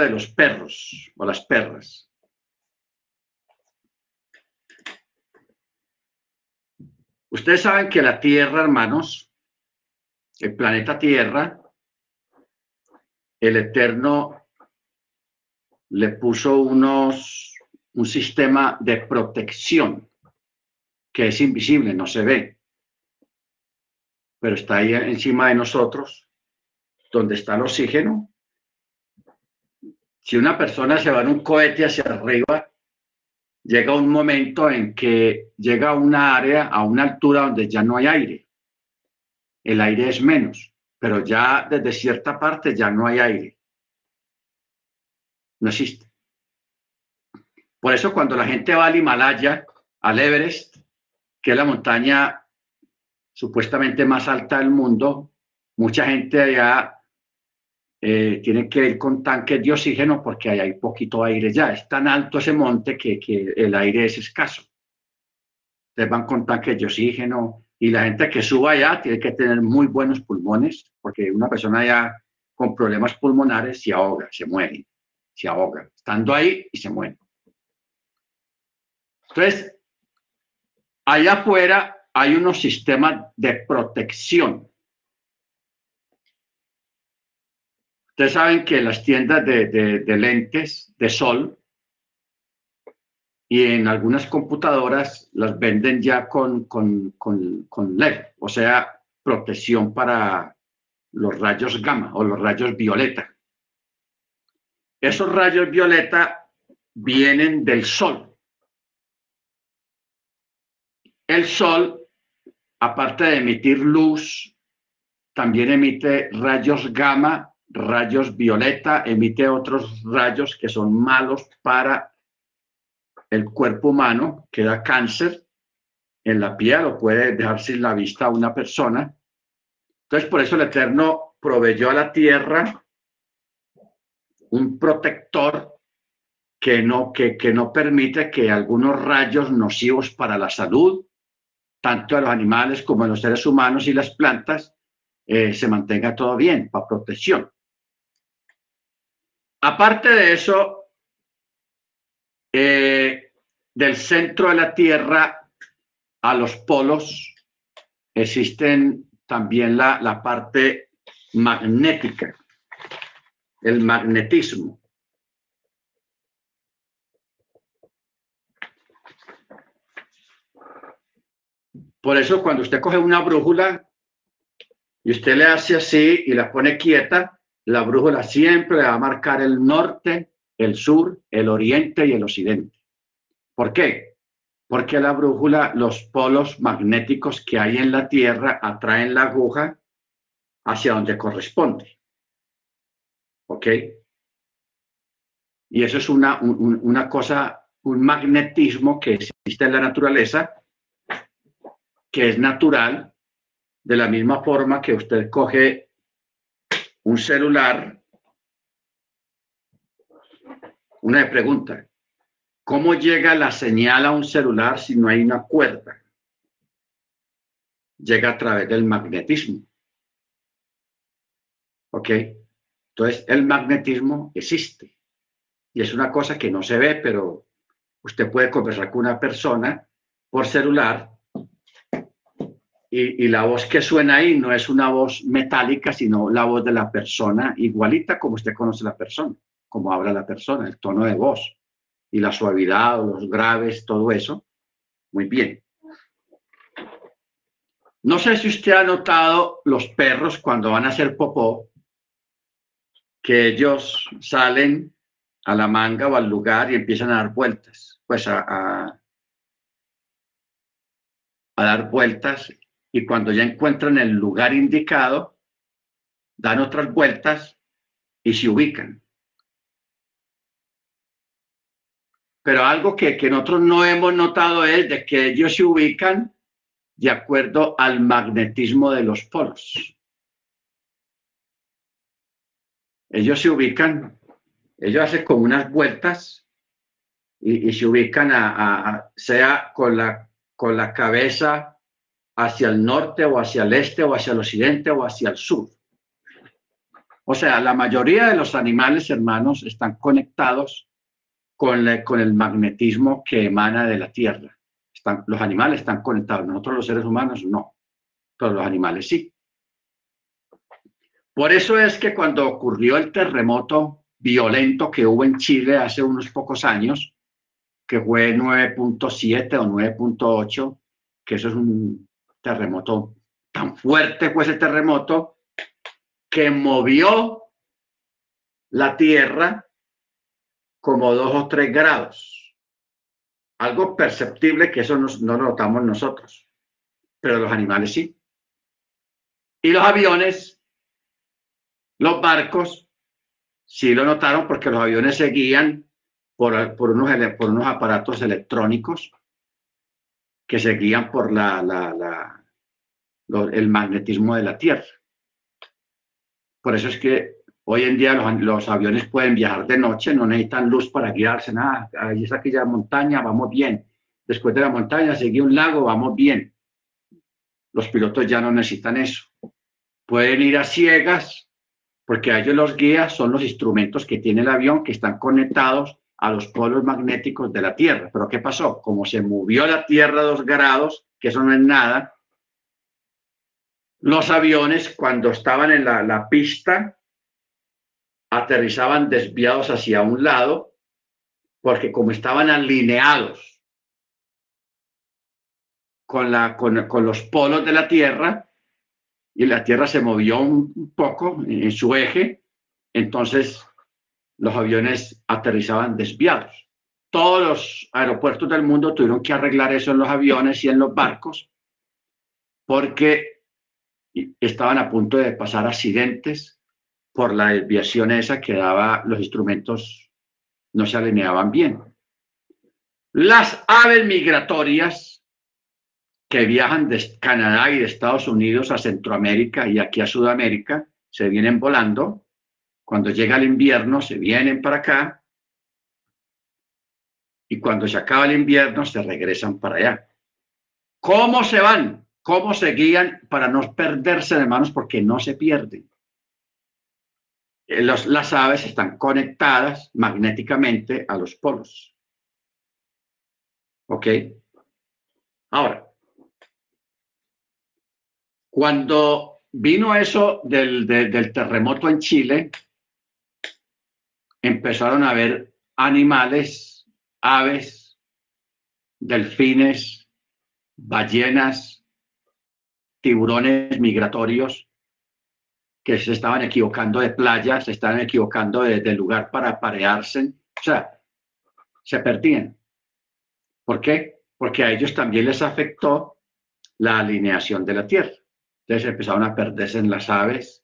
de los perros o las perras. Ustedes saben que la Tierra, hermanos, el planeta Tierra, el Eterno le puso unos, un sistema de protección que es invisible, no se ve, pero está ahí encima de nosotros, donde está el oxígeno. Si una persona se va en un cohete hacia arriba, llega un momento en que llega a una área, a una altura donde ya no hay aire. El aire es menos, pero ya desde cierta parte ya no hay aire. No existe. Por eso cuando la gente va al Himalaya, al Everest, que es la montaña supuestamente más alta del mundo, mucha gente allá eh, tiene que ir con tanques de oxígeno porque hay, hay poquito aire ya. Es tan alto ese monte que, que el aire es escaso. Ustedes van con tanques de oxígeno y la gente que suba allá tiene que tener muy buenos pulmones porque una persona ya con problemas pulmonares se ahoga, se muere, se ahoga, estando ahí y se muere. Entonces, allá afuera hay unos sistemas de protección. Ustedes saben que las tiendas de, lentes de sol y en algunas computadoras las venden ya con, con, con, LED, o sea, protección para los rayos gamma o los rayos violeta. Esos rayos violeta vienen del sol. El sol, aparte de emitir luz, también emite rayos gamma, rayos violeta, emite otros rayos que son malos para el cuerpo humano, que da cáncer en la piel o puede dejar sin la vista a una persona. Entonces, por eso el Eterno proveyó a la tierra un protector que no, que, que no permite que algunos rayos nocivos para la salud tanto a los animales como a los seres humanos y las plantas, eh, se mantenga todo bien para protección. Aparte de eso, eh, del centro de la Tierra a los polos existen también la, la parte magnética, el magnetismo. Por eso cuando usted coge una brújula y usted le hace así y la pone quieta, la brújula siempre va a marcar el norte, el sur, el oriente y el occidente. ¿Por qué? Porque la brújula, los polos magnéticos que hay en la Tierra atraen la aguja hacia donde corresponde. ¿Ok? Y eso es una, una cosa, un magnetismo que existe en la naturaleza que es natural, de la misma forma que usted coge un celular. Una pregunta, ¿cómo llega la señal a un celular si no hay una cuerda? Llega a través del magnetismo. ¿Ok? Entonces, el magnetismo existe. Y es una cosa que no se ve, pero usted puede conversar con una persona por celular y, la voz que suena ahí no es una voz metálica, sino la voz de la persona, igualita como usted conoce la persona, como habla la persona, el tono de voz y la suavidad, los graves, todo eso. Muy bien. No sé si usted ha notado los perros cuando van a hacer popó, que ellos salen a la manga o al lugar y empiezan a dar vueltas, pues a, a, a dar vueltas y cuando ya encuentran el lugar indicado, dan otras vueltas y se ubican. Pero algo que, que nosotros no hemos notado es de que ellos se ubican de acuerdo al magnetismo de los polos. Ellos se ubican, ellos hacen como unas vueltas y, se ubican a, sea con la, con la cabeza hacia el norte o hacia el este o hacia el occidente o hacia el sur. O sea, la mayoría de los animales, hermanos, están conectados con, con el magnetismo que emana de la Tierra. Están, los animales están conectados, nosotros los seres humanos no, pero los animales sí. Por eso es que cuando ocurrió el terremoto violento que hubo en Chile hace unos pocos años, que fue 9.7 o 9.8, que eso es un terremoto tan fuerte fue ese terremoto que movió la Tierra como dos o tres grados. Algo perceptible que eso no, lo notamos nosotros, pero los animales sí. Y los aviones, los barcos, sí lo notaron porque los aviones se guían por, por, unos, por unos aparatos electrónicos que se guían por el magnetismo de la Tierra. Por eso es que hoy en día los, aviones pueden viajar de noche, no necesitan luz para guiarse, nada. Ahí es aquella montaña, vamos bien. Después de la montaña sigue un lago, vamos bien. Los pilotos ya no necesitan eso. Pueden ir a ciegas, porque a ellos los guías son los instrumentos que tiene el avión que están conectados a los polos magnéticos de la Tierra. Pero ¿qué pasó? Como se movió la Tierra dos grados, que eso no es nada, los aviones cuando estaban en la, pista aterrizaban desviados hacia un lado porque como estaban alineados con, los polos de la Tierra y la Tierra se movió un poco en su eje, entonces los aviones aterrizaban desviados. Todos los aeropuertos del mundo tuvieron que arreglar eso en los aviones y en los barcos porque estaban a punto de pasar accidentes por la desviación esa que daba los instrumentos, no se alineaban bien. Las aves migratorias que viajan de Canadá y de Estados Unidos a Centroamérica y aquí a Sudamérica se vienen volando. Cuando llega el invierno se vienen para acá y cuando se acaba el invierno se regresan para allá. ¿Cómo se van? ¿Cómo se guían para no perderse de manos? Porque no se pierden. Las aves están conectadas magnéticamente a los polos. ¿Ok? Ahora, cuando vino eso del terremoto en Chile, empezaron a ver animales, aves, delfines, ballenas, tiburones migratorios que se estaban equivocando de playa, se estaban equivocando de, lugar para aparearse, o sea, se perdían. ¿Por qué? Porque a ellos también les afectó la alineación de la Tierra. Entonces empezaron a perderse en las aves,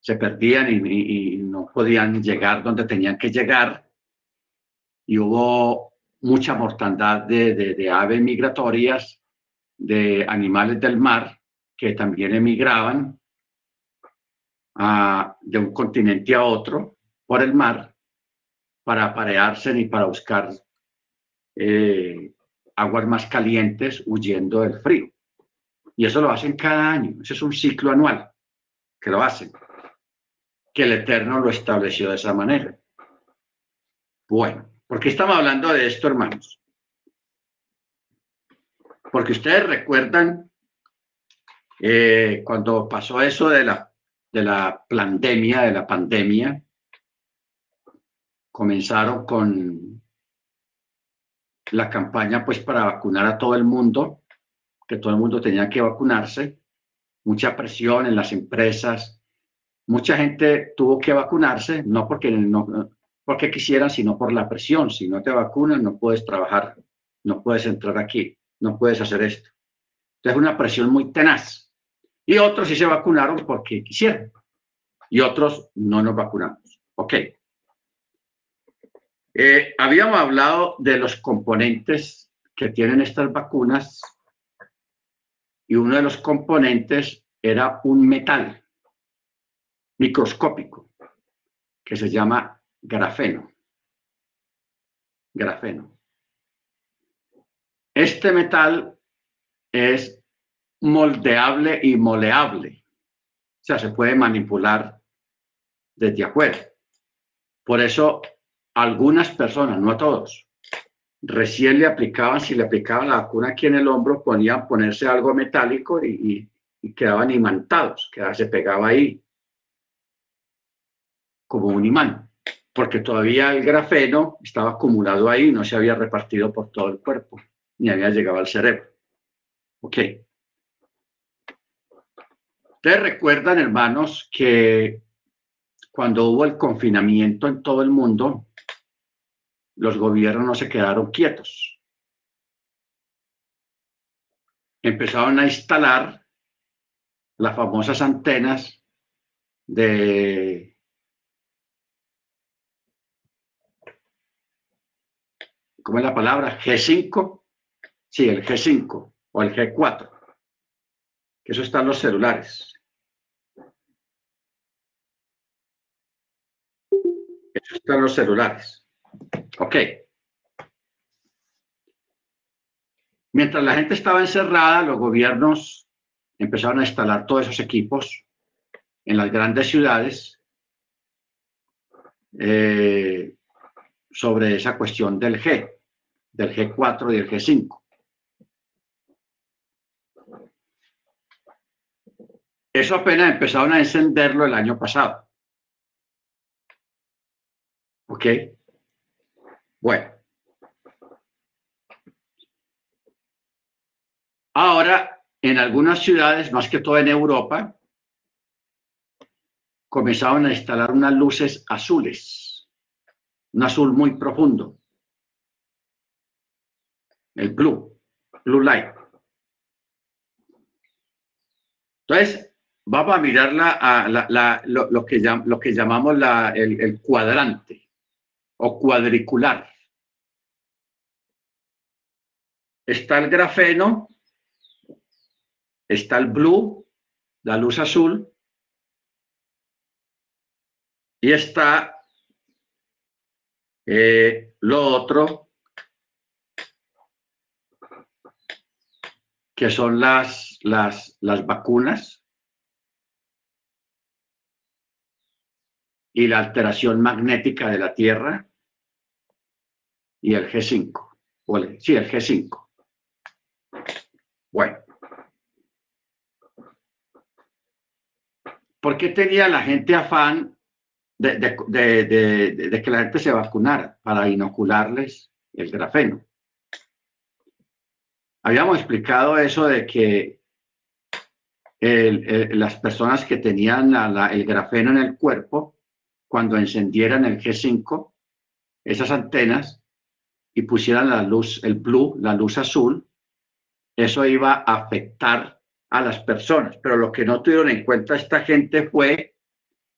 se perdían y, podían llegar donde tenían que llegar. Y hubo mucha mortandad de, de aves migratorias, de animales del mar, que también emigraban de un continente a otro por el mar para aparearse y para buscar eh, aguas más calientes huyendo del frío. Y eso lo hacen cada año, ese es un ciclo anual que lo hacen, que el Eterno lo estableció de esa manera. Bueno, ¿por qué estamos hablando de esto, hermanos? Porque ustedes recuerdan eh, cuando pasó eso de la, de la pandemia, de la pandemia, comenzaron con la campaña pues para vacunar a todo el mundo, que todo el mundo tenía que vacunarse, mucha presión en las empresas, mucha gente tuvo que vacunarse, no porque, no porque quisieran, sino por la presión. Si no te vacunan, no puedes trabajar, no puedes entrar aquí, no puedes hacer esto. Entonces, una presión muy tenaz. Y otros sí se vacunaron porque quisieron. Y otros no nos vacunamos. Ok. Eh, habíamos hablado de los componentes que tienen estas vacunas y uno de los componentes era un metal microscópico que se llama grafeno. Grafeno. Este metal es moldeable y moleable. O sea, se puede manipular desde afuera. Por eso, algunas personas, no a todos, recién le aplicaban, si le aplicaban la vacuna aquí en el hombro, ponían ponerse algo metálico y, quedaban imantados, que se pegaba ahí como un imán, porque todavía el grafeno estaba acumulado ahí, no se había repartido por todo el cuerpo, ni había llegado al cerebro. Ok. Ustedes recuerdan, hermanos, que cuando hubo el confinamiento en todo el mundo, los gobiernos no se quedaron quietos. Empezaron a instalar las famosas antenas de ¿cómo es la palabra? G5, sí, el G5 o el G4, que eso está en los celulares. Eso está en los celulares. Ok. Mientras la gente estaba encerrada, los gobiernos empezaron a instalar todos esos equipos en las grandes ciudades eh, sobre esa cuestión del G, del G4 y del G5. Eso apenas empezaron a encenderlo el año pasado. ¿Ok? Bueno. Ahora, en algunas ciudades, más que todo en Europa, comenzaron a instalar unas luces azules, un azul muy profundo, el blue, blue light. Entonces, vamos a mirar lo, que lo, que llamamos el cuadrante o cuadricular. está el grafeno, está el blue, la luz azul, y está eh, lo otro, que son las, las, las vacunas y la alteración magnética de la Tierra y el G5. Sí, el G5. Bueno. ¿Por qué tenía la gente afán de, que la gente se vacunara para inocularles el grafeno? Habíamos explicado eso de que las personas que tenían el grafeno en el cuerpo, cuando encendieran el G5, esas antenas, y pusieran la luz, el blue, la luz azul, eso iba a afectar a las personas. Pero lo que no tuvieron en cuenta esta gente fue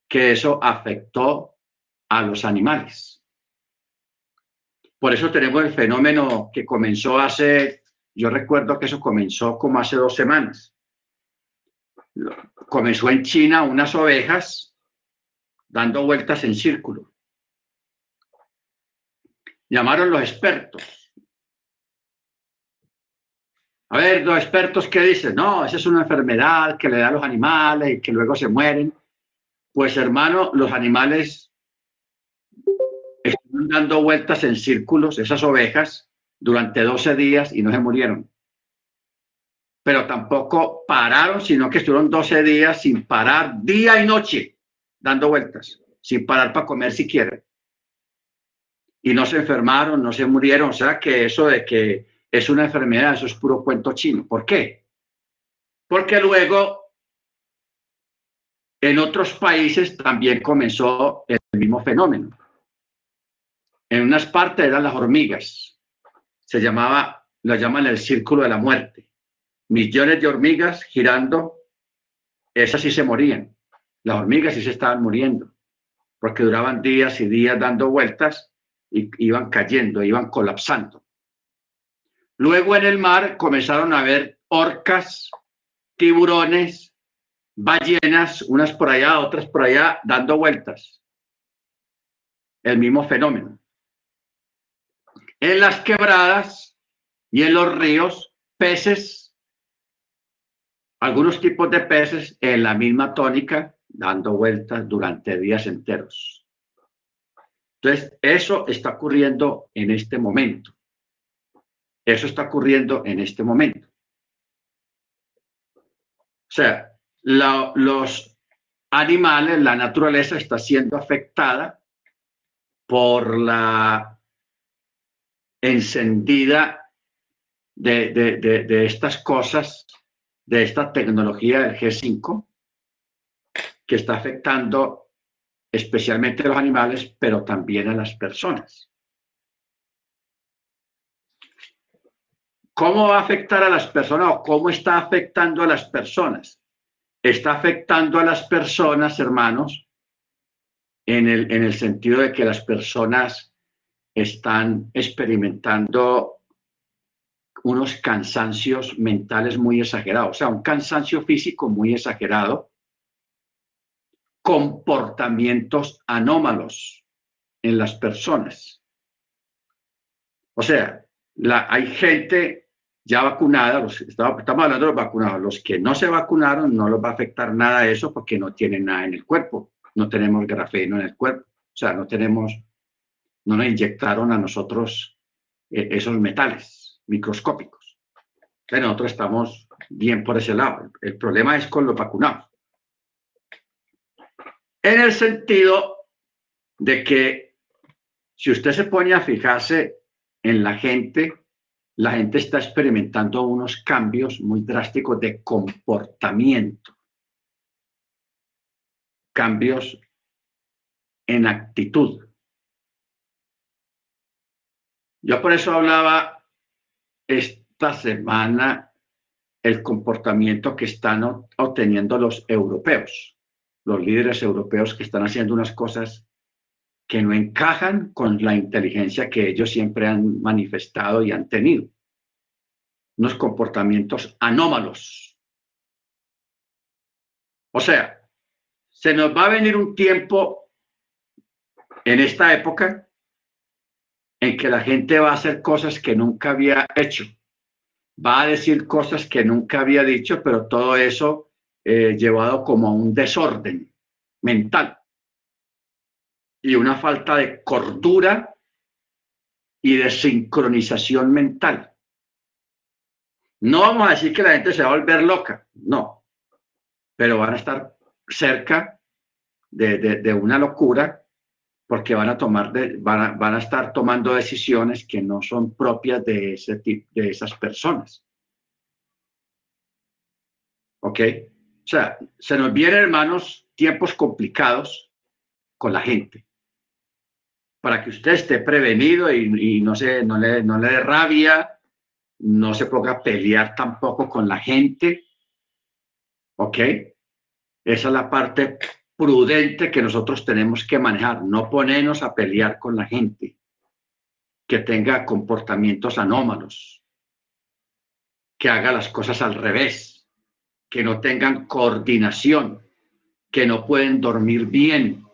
que eso afectó a los animales. Por eso tenemos el fenómeno que comenzó hace, yo recuerdo que eso comenzó como hace dos semanas. Comenzó en China unas ovejas dando vueltas en círculo. Llamaron los expertos a ver, los expertos que dicen, no, esa es una enfermedad que le da a los animales y que luego se mueren. Pues hermano, los animales están dando vueltas en círculos, esas ovejas, durante 12 días y no se murieron. Pero tampoco pararon, sino que estuvieron 12 días sin parar, día y noche, dando vueltas, sin parar para comer siquiera. Y no se enfermaron, no se murieron. O sea que eso de que es una enfermedad, eso es puro cuento chino. ¿Por qué? Porque luego en otros países también comenzó el mismo fenómeno. En unas partes eran las hormigas. Se llamaba, lo llaman el círculo de la muerte. Millones de hormigas girando, esas sí se morían. Las hormigas sí se estaban muriendo, porque duraban días y días dando vueltas y iban cayendo, iban colapsando. Luego en el mar comenzaron a ver orcas, tiburones, ballenas, unas por allá, otras por allá, dando vueltas. El mismo fenómeno. En las quebradas y en los ríos, peces, algunos tipos de peces en la misma tónica, dando vueltas durante días enteros. Entonces, eso está ocurriendo en este momento. Eso está ocurriendo en este momento. O sea, los animales, la naturaleza está siendo afectada por la encendida de, de, estas cosas, de esta tecnología del G5, que está afectando especialmente a los animales, pero también a las personas. ¿Cómo va a afectar a las personas o cómo está afectando a las personas? Está afectando a las personas, hermanos, en el, en el sentido de que las personas están experimentando unos cansancios mentales muy exagerados, o sea, un cansancio físico muy exagerado, comportamientos anómalos en las personas. O sea, hay gente ya vacunada, los, estamos hablando de los vacunados, los que no se vacunaron no los va a afectar nada eso porque no tienen nada en el cuerpo, no tenemos grafeno en el cuerpo, o sea, no tenemos, no nos inyectaron a nosotros eh, esos metales microscópicos. Entonces nosotros estamos bien por ese lado. El problema es con los vacunados. En el sentido de que si usted se pone a fijarse en la gente, la gente está experimentando unos cambios muy drásticos de comportamiento, cambios en actitud. Yo por eso hablaba esta semana el comportamiento que están obteniendo los europeos, los líderes europeos que están haciendo unas cosas que no encajan con la inteligencia que ellos siempre han manifestado y han tenido. Unos comportamientos anómalos. O sea, se nos va a venir un tiempo en esta época en que la gente va a hacer cosas que nunca había hecho, va a decir cosas que nunca había dicho, pero todo eso eh, llevado como a un desorden mental y una falta de cordura y de sincronización mental. No vamos a decir que la gente se va a volver loca, no, pero van a estar cerca de, una locura porque van a tomar van, van a estar tomando decisiones que no son propias de ese tipo de esas personas. ¿Ok? O sea, se nos vienen, hermanos, tiempos complicados con la gente para que usted esté prevenido y, no, se, no, le, no le dé rabia, no se ponga a pelear tampoco con la gente. ¿Ok? Esa es la parte prudente que nosotros tenemos que manejar, no ponernos a pelear con la gente que tenga comportamientos anómalos, que haga las cosas al revés, que no tengan coordinación, que no pueden dormir bien,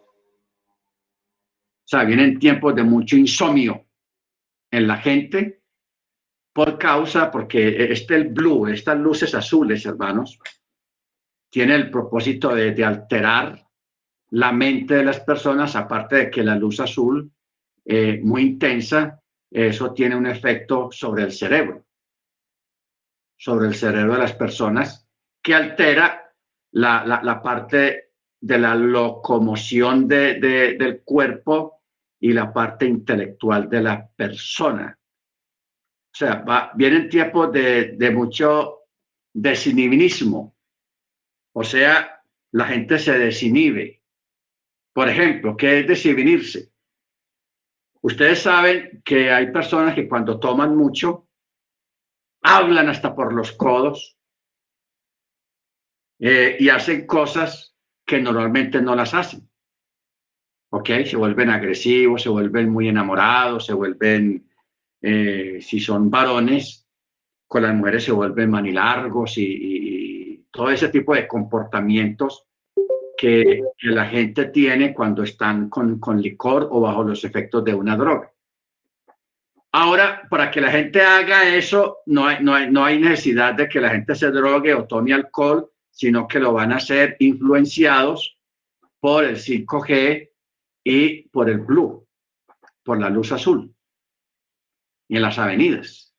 sea, vienen tiempos de mucho insomnio en la gente por causa, porque este el blue, estas luces azules, hermanos, tiene el propósito de, alterar la mente de las personas, aparte de que la luz azul, eh, muy intensa, eso tiene un efecto sobre el cerebro, sobre el cerebro de las personas, que altera la, parte de la locomoción del cuerpo y la parte intelectual de la persona. O sea, vienen tiempos de, de mucho desinhibismo. O sea, la gente se desinhibe. Por ejemplo, ¿qué es desinhibirse? Ustedes saben que hay personas que cuando toman mucho, hablan hasta por los codos eh, y hacen cosas que normalmente no las hacen. ¿ok? Se vuelven agresivos, se vuelven muy enamorados, se vuelven, eh, si son varones, con las mujeres se vuelven manilargos y todo ese tipo de comportamientos que, la gente tiene cuando están con, con licor o bajo los efectos de una droga. Ahora, para que la gente haga eso, no hay, no, no hay, necesidad de que la gente se drogue o tome alcohol, sino que lo van a hacer influenciados por el 5G y por el blue, por la luz azul, y en las avenidas.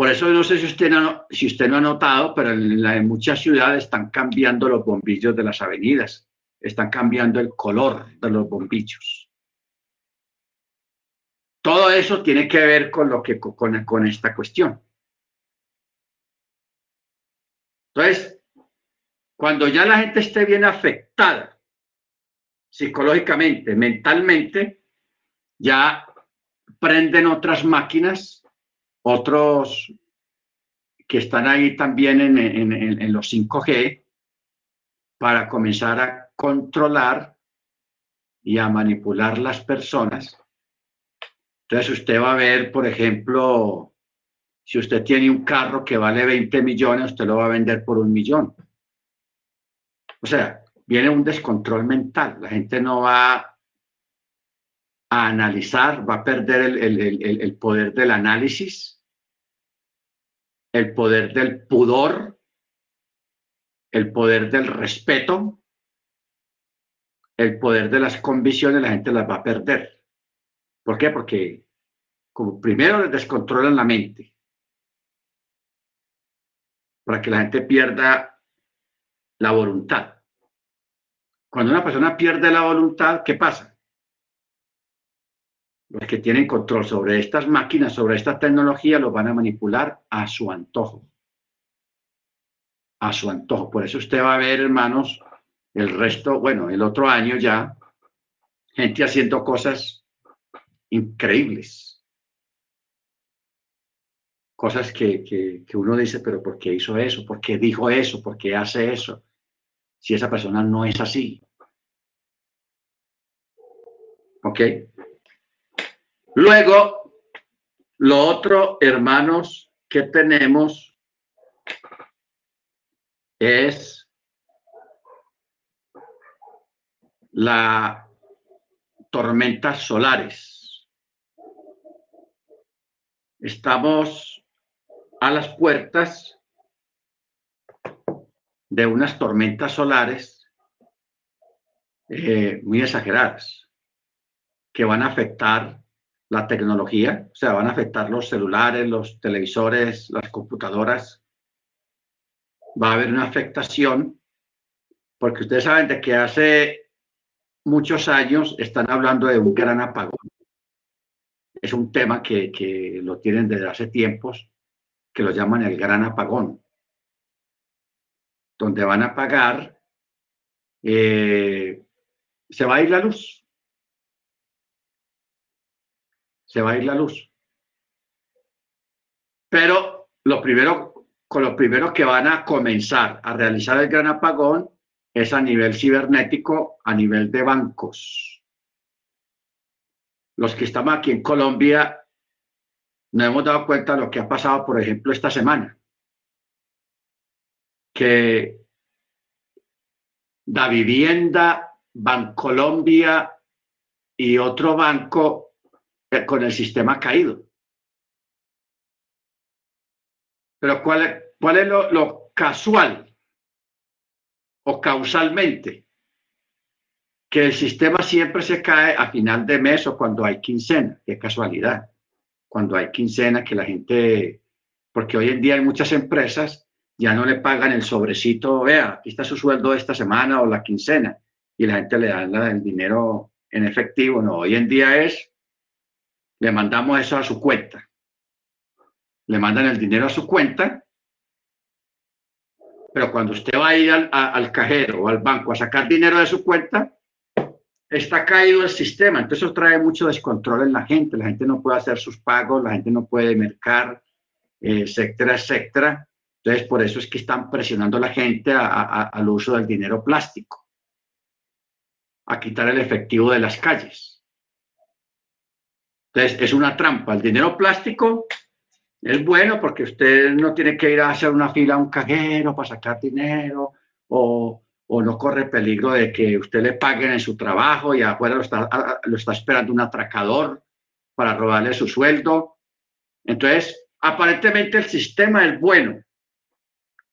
Por eso no sé si usted no, ha notado, pero en, en muchas ciudades están cambiando los bombillos de las avenidas, están cambiando el color de los bombillos. Todo eso tiene que ver con, lo que, con esta cuestión. Entonces, cuando ya la gente esté bien afectada psicológicamente, mentalmente, ya prenden otras máquinas, otros que están ahí también en, los 5G, para comenzar a controlar y a manipular las personas entonces usted va a ver, por ejemplo, si usted tiene un carro que vale 20 millones, usted lo va a vender por un millón. O sea, viene un descontrol mental. La gente no va a analizar, va a perder el, el poder del análisis, el poder del pudor, el poder del respeto, el poder de las convicciones, la gente las va a perder. ¿Por qué? Porque como primero les descontrolan la mente para que la gente pierda la voluntad. Cuando una persona pierde la voluntad, ¿qué pasa? Los que tienen control sobre estas máquinas, sobre esta tecnología, los van a manipular a su antojo. A su antojo. Por eso usted va a ver, hermanos, el resto, bueno, el otro año ya, gente haciendo cosas increíbles. Cosas que, que, uno dice, pero ¿por qué hizo eso? ¿Por qué dijo eso? ¿Por qué hace eso? Si esa persona no es así. ¿Ok? Luego, lo otro, hermanos, que tenemos es la tormentas solares. Estamos a las puertas de unas tormentas solares eh, muy exageradas que van a afectar la tecnología, o sea, van a afectar los celulares, los televisores, las computadoras. Va a haber una afectación porque ustedes saben de que hace muchos años están hablando de un gran apagón es un tema que, que, lo tienen desde hace tiempos, que lo llaman el gran apagón, donde van a apagar, eh, se va a ir la luz. Se va a ir la luz. Pero lo primero, con lo primero que van a comenzar a realizar el gran apagón es a nivel cibernético, a nivel de bancos los que estamos aquí en Colombia nos hemos dado cuenta de lo que ha pasado, por ejemplo, esta semana. Que Da Vivienda, Bancolombia y otro banco con el sistema caído. Pero ¿cuál es, cuál es lo, lo casual o causalmente? que el sistema siempre se cae a final de mes o cuando hay quincena, qué casualidad, cuando hay quincena que la gente, porque hoy en día hay muchas empresas ya no le pagan el sobrecito, vea, aquí está su sueldo esta semana o la quincena, y la gente le da el dinero en efectivo, no, hoy en día es, le mandamos eso a su cuenta, le mandan el dinero a su cuenta, pero cuando usted va a ir al, cajero o al banco a sacar dinero de su cuenta, está caído el sistema, entonces eso trae mucho descontrol en la gente, la gente no puede hacer sus pagos, la gente no puede mercar, eh, etcétera, etcétera. Entonces, por eso es que están presionando a la gente al uso del dinero plástico, a quitar el efectivo de las calles. Entonces, es una trampa. El dinero plástico es bueno porque usted no tiene que ir a hacer una fila a un cajero para sacar dinero o o no corre peligro de que usted le paguen en su trabajo y afuera lo está, lo está esperando un atracador para robarle su sueldo. Entonces, aparentemente el sistema es bueno,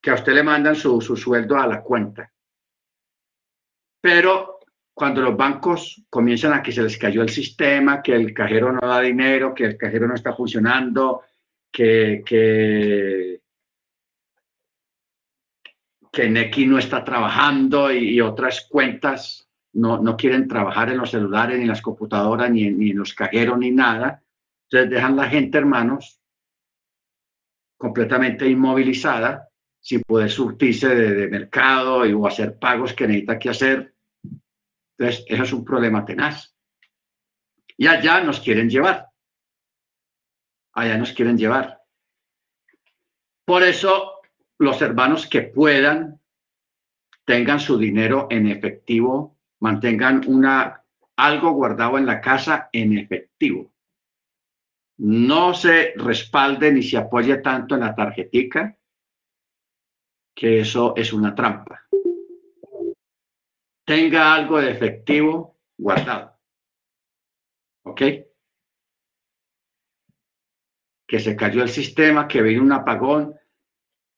que a usted le mandan su, su sueldo a la cuenta. Pero cuando los bancos comienzan a que se les cayó el sistema, que el cajero no da dinero, que el cajero no está funcionando, que, que, que Neki no está trabajando y, otras cuentas no, no, quieren trabajar en los celulares, ni en las computadoras, ni, ni en los cajeros, ni nada. Entonces dejan la gente, hermanos, completamente inmovilizada, sin poder surtirse de, mercado y, o hacer pagos que necesita que hacer. Entonces, eso es un problema tenaz. Y allá nos quieren llevar. Allá nos quieren llevar. Por eso los hermanos que puedan tengan su dinero en efectivo, mantengan una, algo guardado en la casa en efectivo. No se respalde ni se apoye tanto en la tarjetica, que eso es una trampa. Tenga algo de efectivo guardado. ¿Ok? Que se cayó el sistema, que vino un apagón,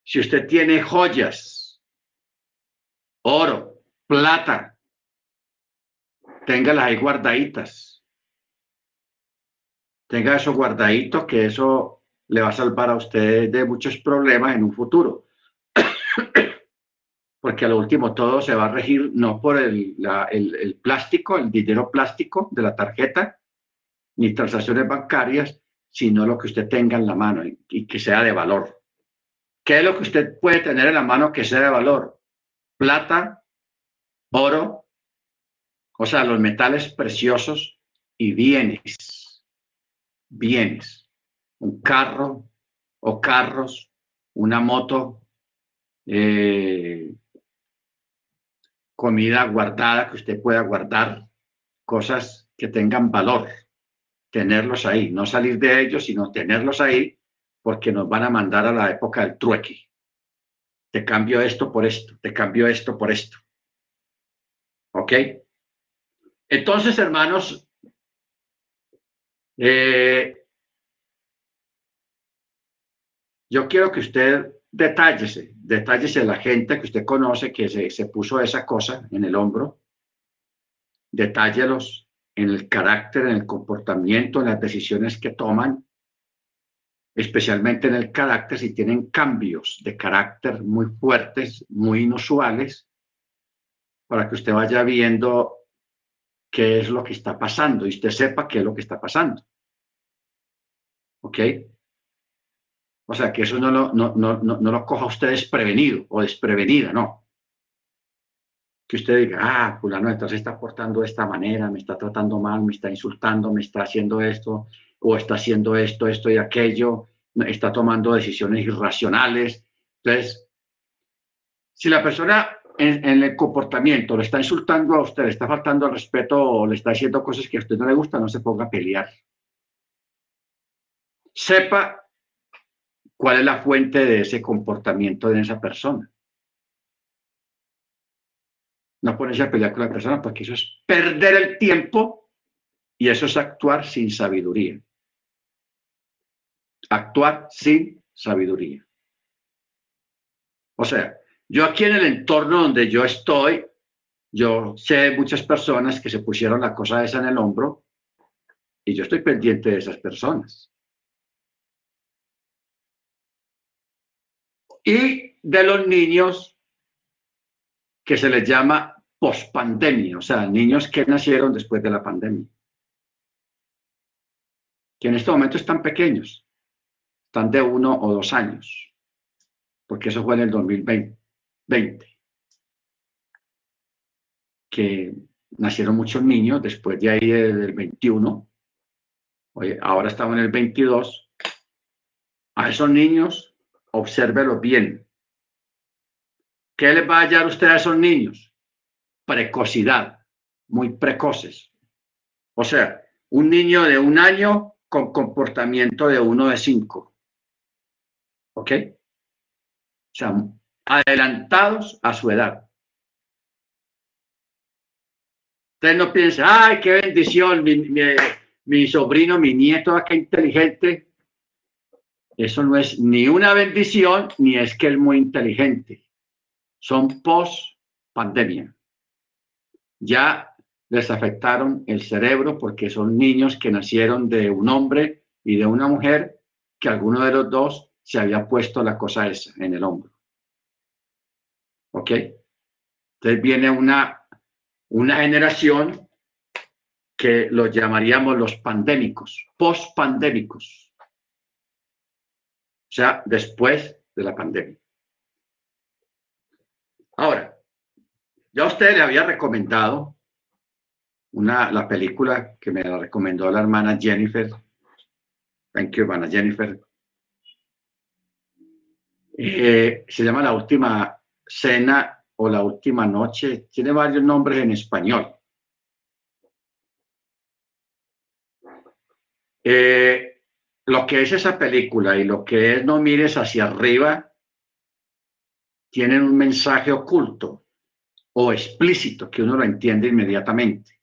si usted tiene joyas, oro, plata, téngalas ahí guardaditas. Tenga eso guardadito, que eso le va a salvar a usted de muchos problemas en un futuro. Porque a lo último todo se va a regir no por el, el plástico, el dinero plástico de la tarjeta, ni transacciones bancarias, sino lo que usted tenga en la mano y que sea de valor. ¿Qué es lo que usted puede tener en la mano que sea de valor? Plata, oro, o sea, los metales preciosos y bienes. Bienes. Un carro o carros, una moto, eh, comida guardada que usted pueda guardar, cosas que tengan valor, tenerlos ahí, no salir de ellos, sino tenerlos ahí porque nos van a mandar a la época del trueque. Te cambio esto por esto, te cambio esto por esto. ¿Ok? Entonces, hermanos, eh, yo quiero que usted detállese, detállese la gente que usted conoce que se, se puso esa cosa en el hombro, detállelos en el carácter, en el comportamiento, en las decisiones que toman especialmente en el carácter, si tienen cambios de carácter muy fuertes, muy inusuales, para que usted vaya viendo qué es lo que está pasando y usted sepa qué es lo que está pasando. ¿Ok? O sea, que eso no lo, no, no, no, lo coja usted desprevenido o desprevenida, no. Que usted diga, ah, fulano, entonces está portando de esta manera, me está tratando mal, me está insultando, me está haciendo esto, o está haciendo esto, esto y aquello, está tomando decisiones irracionales. Entonces, si la persona en, el comportamiento le está insultando a usted, le está faltando al respeto o le está haciendo cosas que a usted no le gusta, no se ponga a pelear. Sepa cuál es la fuente de ese comportamiento de esa persona. No ponerse a pelear con la persona porque eso es perder el tiempo y eso es actuar sin sabiduría actuar sin sabiduría. O sea, yo aquí en el entorno donde yo estoy, yo sé muchas personas que se pusieron la cosa esa en el hombro y yo estoy pendiente de esas personas. Y de los niños que se les llama pospandemia, o sea, niños que nacieron después de la pandemia, que en este momento están pequeños están de uno o dos años, porque eso fue en el 2020, que nacieron muchos niños después de ahí del 21, oye, ahora estamos en el 22, a esos niños, obsérvelos bien. ¿Qué les va a hallar usted a esos niños? Precocidad, muy precoces. O sea, un niño de un año con comportamiento de uno de cinco. ¿Ok? O sea, adelantados a su edad. Usted no piensa, ay, qué bendición, mi, sobrino, mi nieto, qué inteligente. Eso no es ni una bendición, ni es que es muy inteligente. Son post pandemia. ya les afectaron el cerebro porque son niños que nacieron de un hombre y de una mujer que alguno de los dos se había puesto la cosa esa en el hombro. ¿Ok? Entonces viene una, una generación que los llamaríamos los pandémicos, post-pandémicos. O sea, después de la pandemia. Ahora, ya usted le había recomendado una, la película que me la recomendó la hermana Jennifer. Thank you, hermana Jennifer. Eh, se llama La Última Cena o La Última Noche. Tiene varios nombres en español. Eh, lo que es esa película y lo que es No mires hacia arriba tienen un mensaje oculto o explícito que uno lo entiende inmediatamente.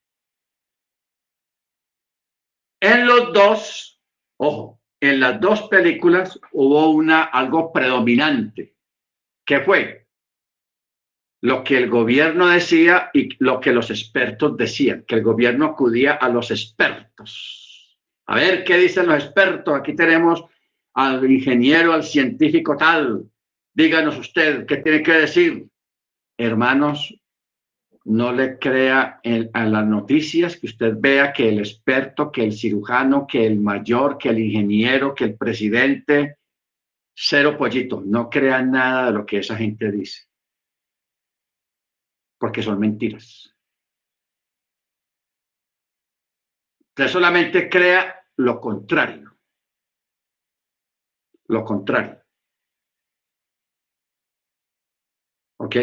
En los dos, ojo, en las dos películas hubo una algo predominante, que fue lo que el gobierno decía y lo que los expertos decían, que el gobierno acudía a los expertos. A ver qué dicen los expertos. Aquí tenemos al ingeniero, al científico tal. Díganos usted qué tiene que decir. Hermanos, no le crea a las noticias, que usted vea que el experto, que el cirujano, que el mayor, que el ingeniero, que el presidente, cero pollito, no crea nada de lo que esa gente dice, porque son mentiras. Usted solamente crea lo contrario, lo contrario. ¿Ok?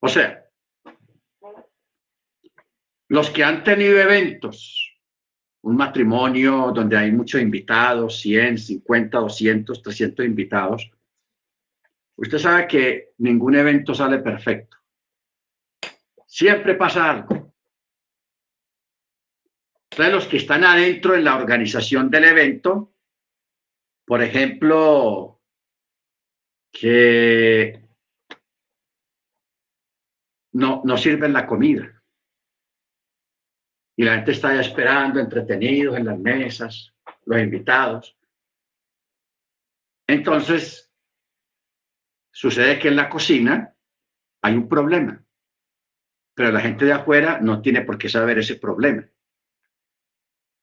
O sea, los que han tenido eventos, un matrimonio donde hay muchos invitados, 100, 50, 200, 300 invitados, usted sabe que ningún evento sale perfecto. Siempre pasa algo. Entonces, los que están adentro en la organización del evento, por ejemplo, que no, no sirven la comida. Y la gente está ya esperando, entretenidos en las mesas, los invitados. Entonces, sucede que en la cocina hay un problema, pero la gente de afuera no tiene por qué saber ese problema.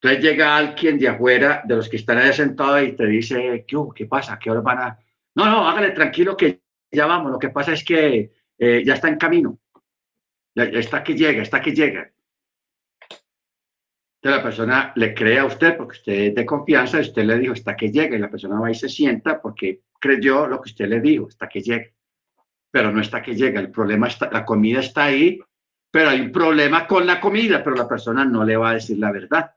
Entonces llega alguien de afuera, de los que están ahí sentados, y te dice, ¿qué, ¿qué pasa? ¿Qué hora van a...? No, no, hágale tranquilo que ya vamos. Lo que pasa es que eh, ya está en camino está que llega, está que llega. Entonces la persona le cree a usted porque usted es de confianza y usted le dijo, está que llega, y la persona va y se sienta porque creyó lo que usted le dijo, está que llega. Pero no está que llega, el problema está, la comida está ahí, pero hay un problema con la comida, pero la persona no le va a decir la verdad.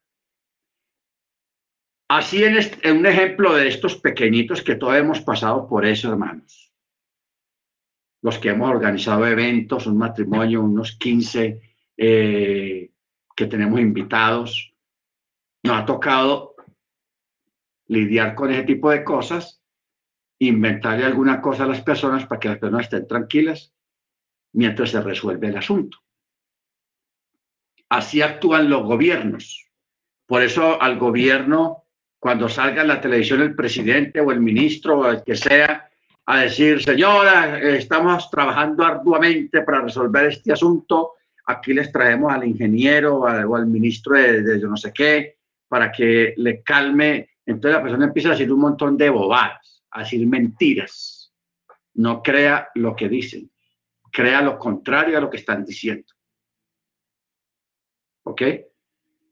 Así en, en un ejemplo de estos pequeñitos que todos hemos pasado por eso, hermanos los que hemos organizado eventos, un matrimonio, unos 15 eh, que tenemos invitados, nos ha tocado lidiar con ese tipo de cosas, inventarle alguna cosa a las personas para que las personas estén tranquilas mientras se resuelve el asunto. Así actúan los gobiernos. Por eso al gobierno, cuando salga en la televisión el presidente o el ministro o el que sea, a decir, señora, estamos trabajando arduamente para resolver este asunto. Aquí les traemos al ingeniero o al, ministro de, de, no sé qué para que le calme. Entonces la persona empieza a decir un montón de bobadas, a decir mentiras. No crea lo que dicen, crea lo contrario a lo que están diciendo. ¿Ok?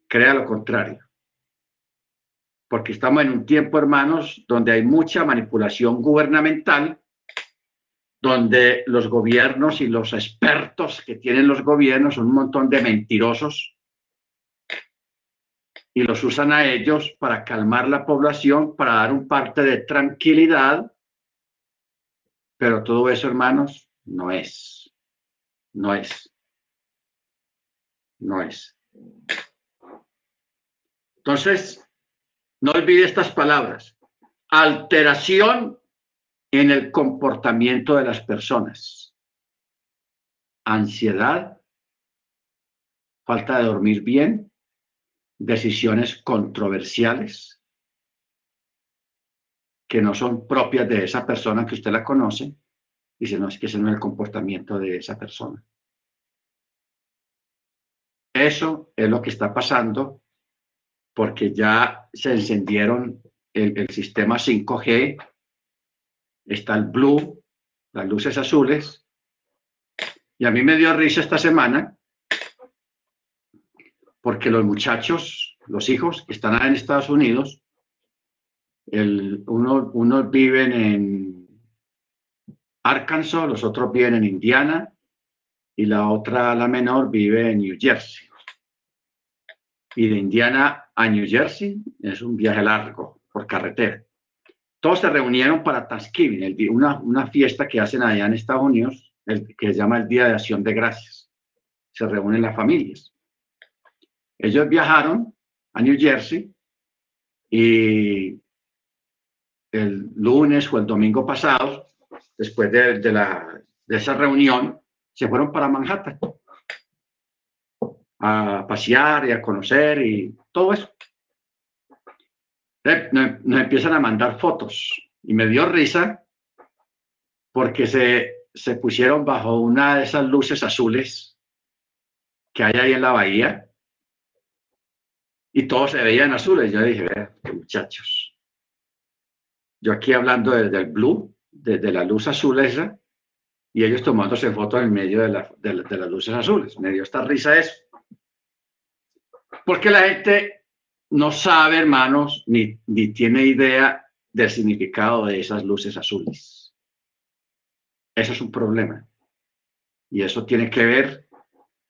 Crea lo contrario porque estamos en un tiempo, hermanos, donde hay mucha manipulación gubernamental, donde los gobiernos y los expertos que tienen los gobiernos son un montón de mentirosos y los usan a ellos para calmar la población, para dar un parte de tranquilidad, pero todo eso, hermanos, no es, no es, no es. Entonces, no olvide estas palabras. Alteración en el comportamiento de las personas. ansiedad, falta de dormir bien, decisiones controversiales que no son propias de esa persona que usted la conoce, dice, no, es que ese no es el comportamiento de esa persona. Eso es lo que está pasando porque ya se encendieron el, el sistema 5G, está el blue, las luces azules, y a mí me dio risa esta semana porque los muchachos, los hijos que están en Estados Unidos, el, uno, unos viven en Arkansas, los otros viven en Indiana y la otra, la menor, vive en New Jersey. Y de Indiana a New Jersey es un viaje largo por carretera. Todos se reunieron para Thanksgiving, una, una fiesta que hacen allá en Estados Unidos, el, que se llama el Día de Acción de Gracias. Se reúnen las familias. Ellos viajaron a New Jersey y el lunes o el domingo pasado, después de, la, de esa reunión, se fueron para Manhattan a pasear y a conocer y todo eso. Nos empiezan a mandar fotos y me dio risa porque se, se pusieron bajo una de esas luces azules que hay ahí en la bahía y todos se veían azules. Yo dije, muchachos, yo aquí hablando desde el blue, desde la luz azul esa, y ellos tomándose fotos en medio de, de, las luces azules. Me dio esta risa eso. Porque la gente no sabe, hermanos, ni, ni tiene idea del significado de esas luces azules. Eso es un problema. Y eso tiene que ver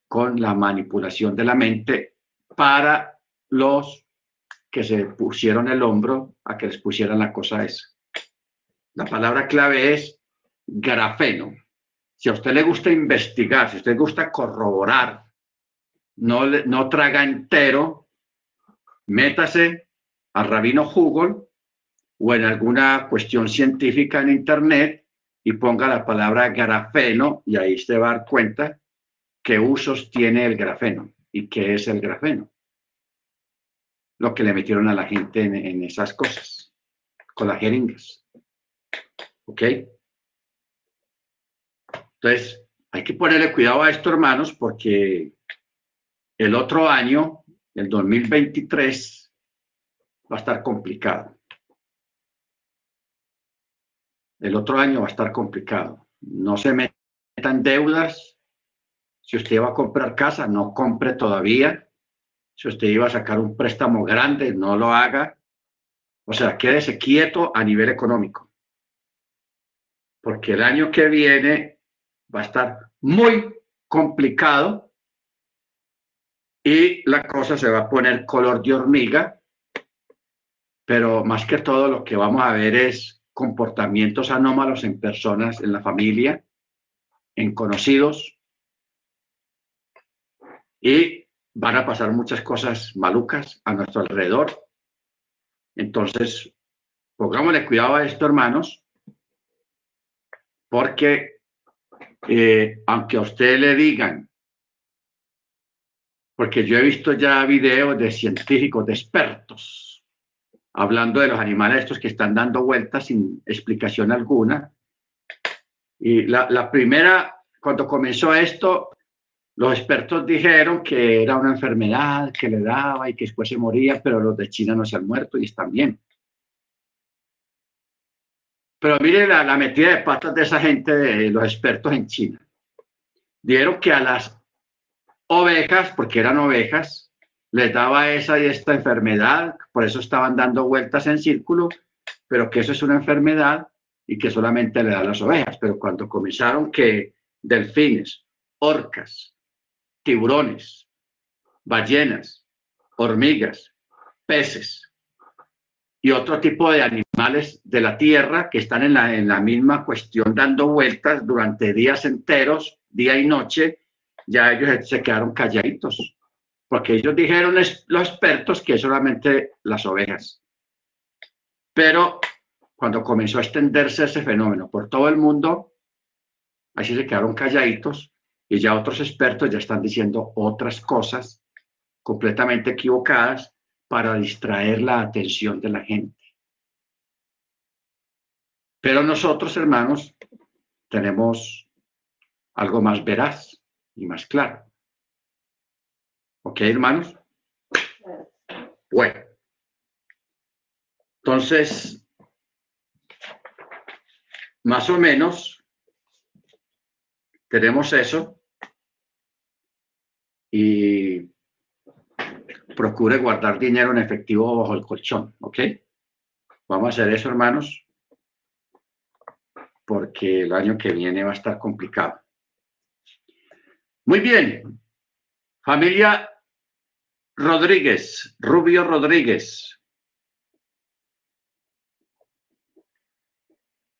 con la manipulación de la mente para los que se pusieron el hombro a que les pusieran la cosa esa. La palabra clave es grafeno. Si a usted le gusta investigar, si usted le gusta corroborar, no, no traga entero, métase a Rabino Google o en alguna cuestión científica en Internet y ponga la palabra grafeno y ahí se va a dar cuenta qué usos tiene el grafeno y qué es el grafeno lo que le metieron a la gente en, esas cosas, con las jeringas. ¿Ok? Entonces, hay que ponerle cuidado a esto, hermanos, porque el otro año, el 2023, va a estar complicado. El otro año va a estar complicado. No se metan deudas. Si usted va a comprar casa, no compre todavía. Si usted iba a sacar un préstamo grande, no lo haga. O sea, quédese quieto a nivel económico. Porque el año que viene va a estar muy complicado y la cosa se va a poner color de hormiga. Pero más que todo lo que vamos a ver es comportamientos anómalos en personas, en la familia, en conocidos. Y van a pasar muchas cosas malucas a nuestro alrededor. Entonces, pongámosle cuidado a esto, hermanos, porque eh, aunque a usted le digan, porque yo he visto ya videos de científicos, de expertos, hablando de los animales estos que están dando vueltas sin explicación alguna. Y la, la primera, cuando comenzó esto, los expertos dijeron que era una enfermedad que le daba y que después se moría, pero los de China no se han muerto y están bien. Pero mire la, metida de patas de esa gente, de los expertos en China. Dijeron que a las ovejas, porque eran ovejas, les daba esa y esta enfermedad, por eso estaban dando vueltas en círculo, pero que eso es una enfermedad y que solamente le da a las ovejas. Pero cuando comenzaron que delfines, orcas, tiburones, ballenas, hormigas, peces y otro tipo de animales de la tierra que están en la, en la misma cuestión dando vueltas durante días enteros, día y noche, ya ellos se quedaron calladitos, porque ellos dijeron los expertos que solamente las ovejas. Pero cuando comenzó a extenderse ese fenómeno por todo el mundo, así se quedaron calladitos Y ya otros expertos ya están diciendo otras cosas completamente equivocadas para distraer la atención de la gente. Pero nosotros, hermanos, tenemos algo más veraz y más claro. ¿Ok, hermanos? Bueno. Entonces, más o menos, tenemos eso y procure guardar dinero en efectivo bajo el colchón, ¿ok? Vamos a hacer eso, hermanos, porque el año que viene va a estar complicado. Muy bien, familia Rodríguez, Rubio Rodríguez.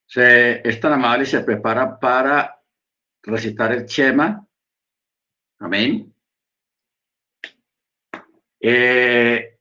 Se, es tan amable y se prepara para recitar el Chema. Amén. Eh,